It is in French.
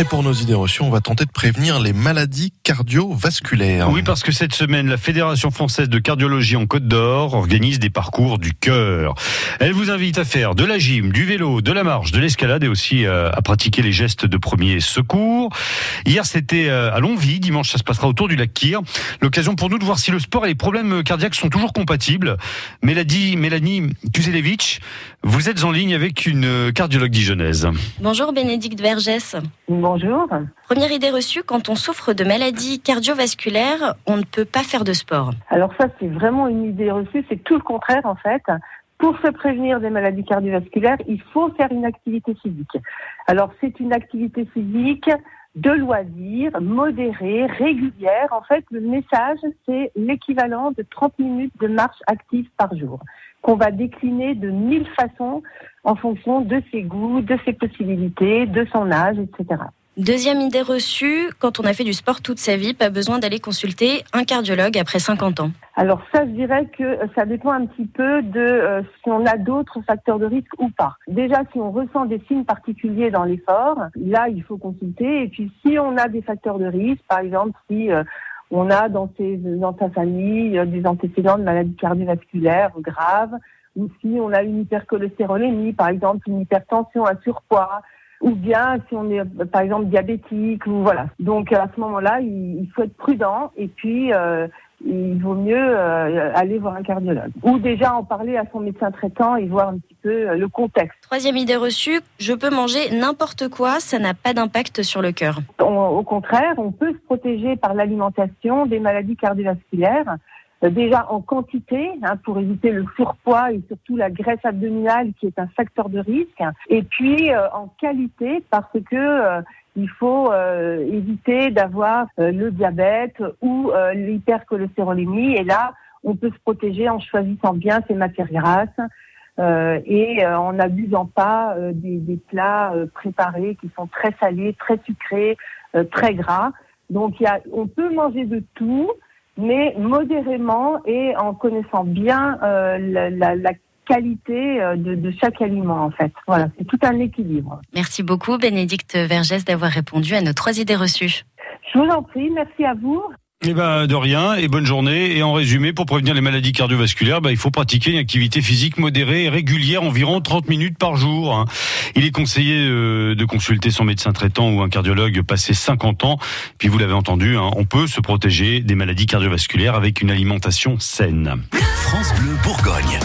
Et pour nos idées reçues, on va tenter de prévenir les maladies cardiovasculaires. Oui, parce que cette semaine, la Fédération française de cardiologie en Côte d'Or organise des parcours du cœur. Elle vous invite à faire de la gym, du vélo, de la marche, de l'escalade et aussi euh, à pratiquer les gestes de premier secours. Hier, c'était euh, à Longvie. Dimanche, ça se passera autour du lac Kyr. L'occasion pour nous de voir si le sport et les problèmes cardiaques sont toujours compatibles. Mélanie, Mélanie Kuzelevich, vous êtes en ligne avec une cardiologue dijonnaise. Bonjour Bénédicte Vergès. Bonjour. Première idée reçue, quand on souffre de maladies cardiovasculaires, on ne peut pas faire de sport. Alors ça, c'est vraiment une idée reçue, c'est tout le contraire en fait. Pour se prévenir des maladies cardiovasculaires, il faut faire une activité physique. Alors c'est une activité physique de loisirs, modérée, régulière. En fait, le message, c'est l'équivalent de 30 minutes de marche active par jour, qu'on va décliner de mille façons en fonction de ses goûts, de ses possibilités, de son âge, etc. Deuxième idée reçue, quand on a fait du sport toute sa vie, pas besoin d'aller consulter un cardiologue après 50 ans. Alors ça, je dirais que ça dépend un petit peu de euh, si on a d'autres facteurs de risque ou pas. Déjà, si on ressent des signes particuliers dans l'effort, là, il faut consulter. Et puis, si on a des facteurs de risque, par exemple, si euh, on a dans, sa famille euh, des antécédents de maladies cardiovasculaires graves, ou si on a une hypercholestérolémie, par exemple une hypertension, un surpoids, ou bien si on est par exemple diabétique ou voilà. Donc à ce moment-là, il, faut être prudent et puis euh, il vaut mieux euh, aller voir un cardiologue ou déjà en parler à son médecin traitant et voir un petit peu euh, le contexte. Troisième idée reçue, je peux manger n'importe quoi, ça n'a pas d'impact sur le cœur. au contraire, on peut se protéger par l'alimentation des maladies cardiovasculaires. Euh, déjà en quantité hein, pour éviter le surpoids et surtout la graisse abdominale qui est un facteur de risque et puis euh, en qualité parce que euh, il faut éviter d'avoir le diabète ou l'hypercholestérolémie et là on peut se protéger en choisissant bien ses matières grasses et en n'abusant pas des, des, plats préparés qui sont très salés, très sucrés, très gras. Donc y a, on peut manger de tout, mais modérément et en connaissant bien euh, la, la, qualité euh, de, de, chaque aliment en fait. Voilà, c'est tout un équilibre. Merci beaucoup Bénédicte Vergès d'avoir répondu à nos trois idées reçues. Je vous en prie, merci à vous. Eh ben de rien et bonne journée. Et en résumé, pour prévenir les maladies cardiovasculaires, ben, il faut pratiquer une activité physique modérée et régulière, environ 30 minutes par jour. Hein. Il est conseillé euh, de consulter son médecin traitant ou un cardiologue passé 50 ans. Puis vous l'avez entendu, hein, on peut se protéger des maladies cardiovasculaires avec une alimentation saine. France Bleu Bourgogne.